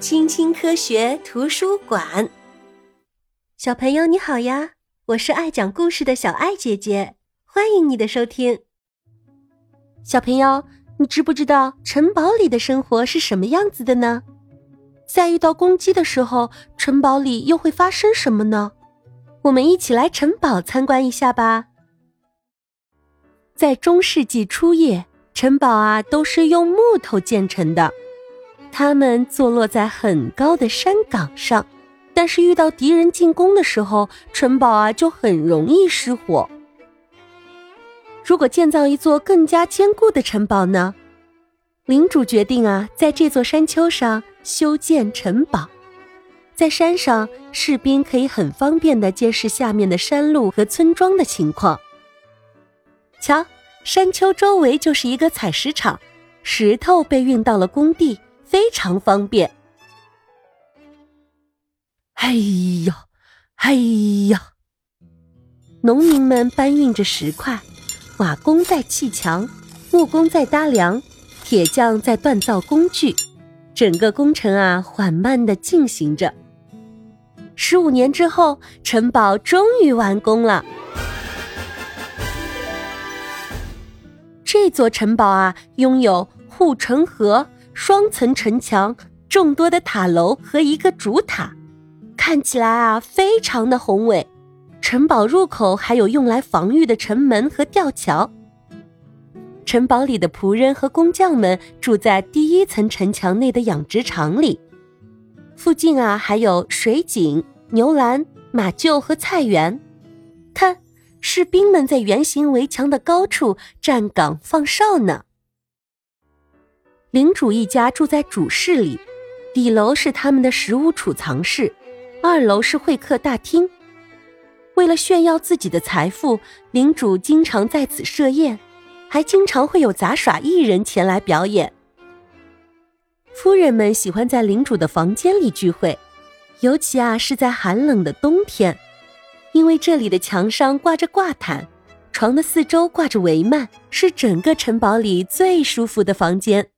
青青科学图书馆，小朋友你好呀！我是爱讲故事的小爱姐姐，欢迎你的收听。小朋友，你知不知道城堡里的生活是什么样子的呢？在遇到攻击的时候，城堡里又会发生什么呢？我们一起来城堡参观一下吧。在中世纪初叶，城堡啊都是用木头建成的。它们坐落在很高的山岗上，但是遇到敌人进攻的时候，城堡啊就很容易失火。如果建造一座更加坚固的城堡呢？领主决定啊，在这座山丘上修建城堡。在山上，士兵可以很方便的监视下面的山路和村庄的情况。瞧，山丘周围就是一个采石场，石头被运到了工地。非常方便。哎呀，哎呀！农民们搬运着石块，瓦工在砌墙，木工在搭梁，铁匠在锻造工具，整个工程啊缓慢的进行着。十五年之后，城堡终于完工了。这座城堡啊，拥有护城河。双层城墙、众多的塔楼和一个主塔，看起来啊非常的宏伟。城堡入口还有用来防御的城门和吊桥。城堡里的仆人和工匠们住在第一层城墙内的养殖场里，附近啊还有水井、牛栏、马厩和菜园。看，士兵们在圆形围墙的高处站岗放哨呢。领主一家住在主室里，底楼是他们的食物储藏室，二楼是会客大厅。为了炫耀自己的财富，领主经常在此设宴，还经常会有杂耍艺人前来表演。夫人们喜欢在领主的房间里聚会，尤其啊是在寒冷的冬天，因为这里的墙上挂着挂毯，床的四周挂着帷幔，是整个城堡里最舒服的房间。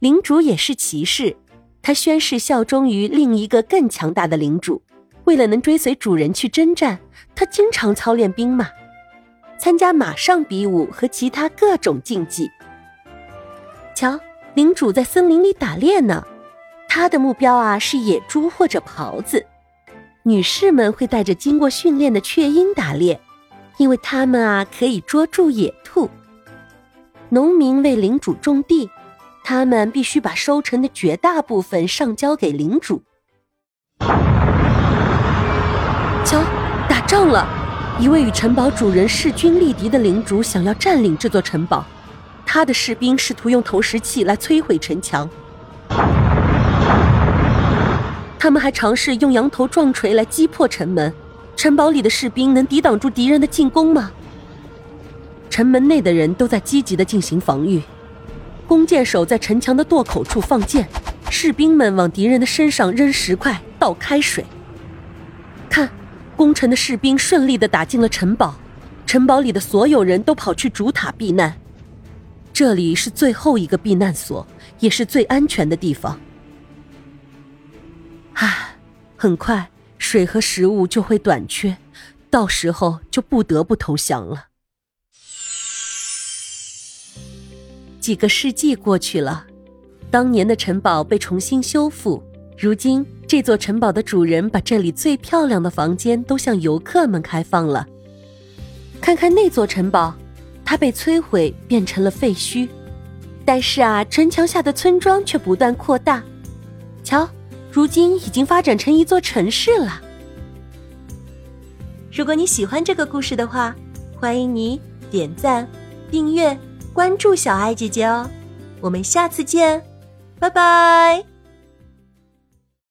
领主也是骑士，他宣誓效忠于另一个更强大的领主。为了能追随主人去征战，他经常操练兵马，参加马上比武和其他各种竞技。瞧，领主在森林里打猎呢，他的目标啊是野猪或者狍子。女士们会带着经过训练的雀鹰打猎，因为它们啊可以捉住野兔。农民为领主种地。他们必须把收成的绝大部分上交给领主。瞧，打仗了！一位与城堡主人势均力敌的领主想要占领这座城堡，他的士兵试图用投石器来摧毁城墙。他们还尝试用羊头撞锤来击破城门。城堡里的士兵能抵挡住敌人的进攻吗？城门内的人都在积极的进行防御。弓箭手在城墙的垛口处放箭，士兵们往敌人的身上扔石块、倒开水。看，攻城的士兵顺利的打进了城堡，城堡里的所有人都跑去主塔避难。这里是最后一个避难所，也是最安全的地方。唉，很快水和食物就会短缺，到时候就不得不投降了。几个世纪过去了，当年的城堡被重新修复。如今，这座城堡的主人把这里最漂亮的房间都向游客们开放了。看看那座城堡，它被摧毁变成了废墟，但是啊，城墙下的村庄却不断扩大。瞧，如今已经发展成一座城市了。如果你喜欢这个故事的话，欢迎你点赞、订阅。关注小爱姐姐哦，我们下次见，拜拜。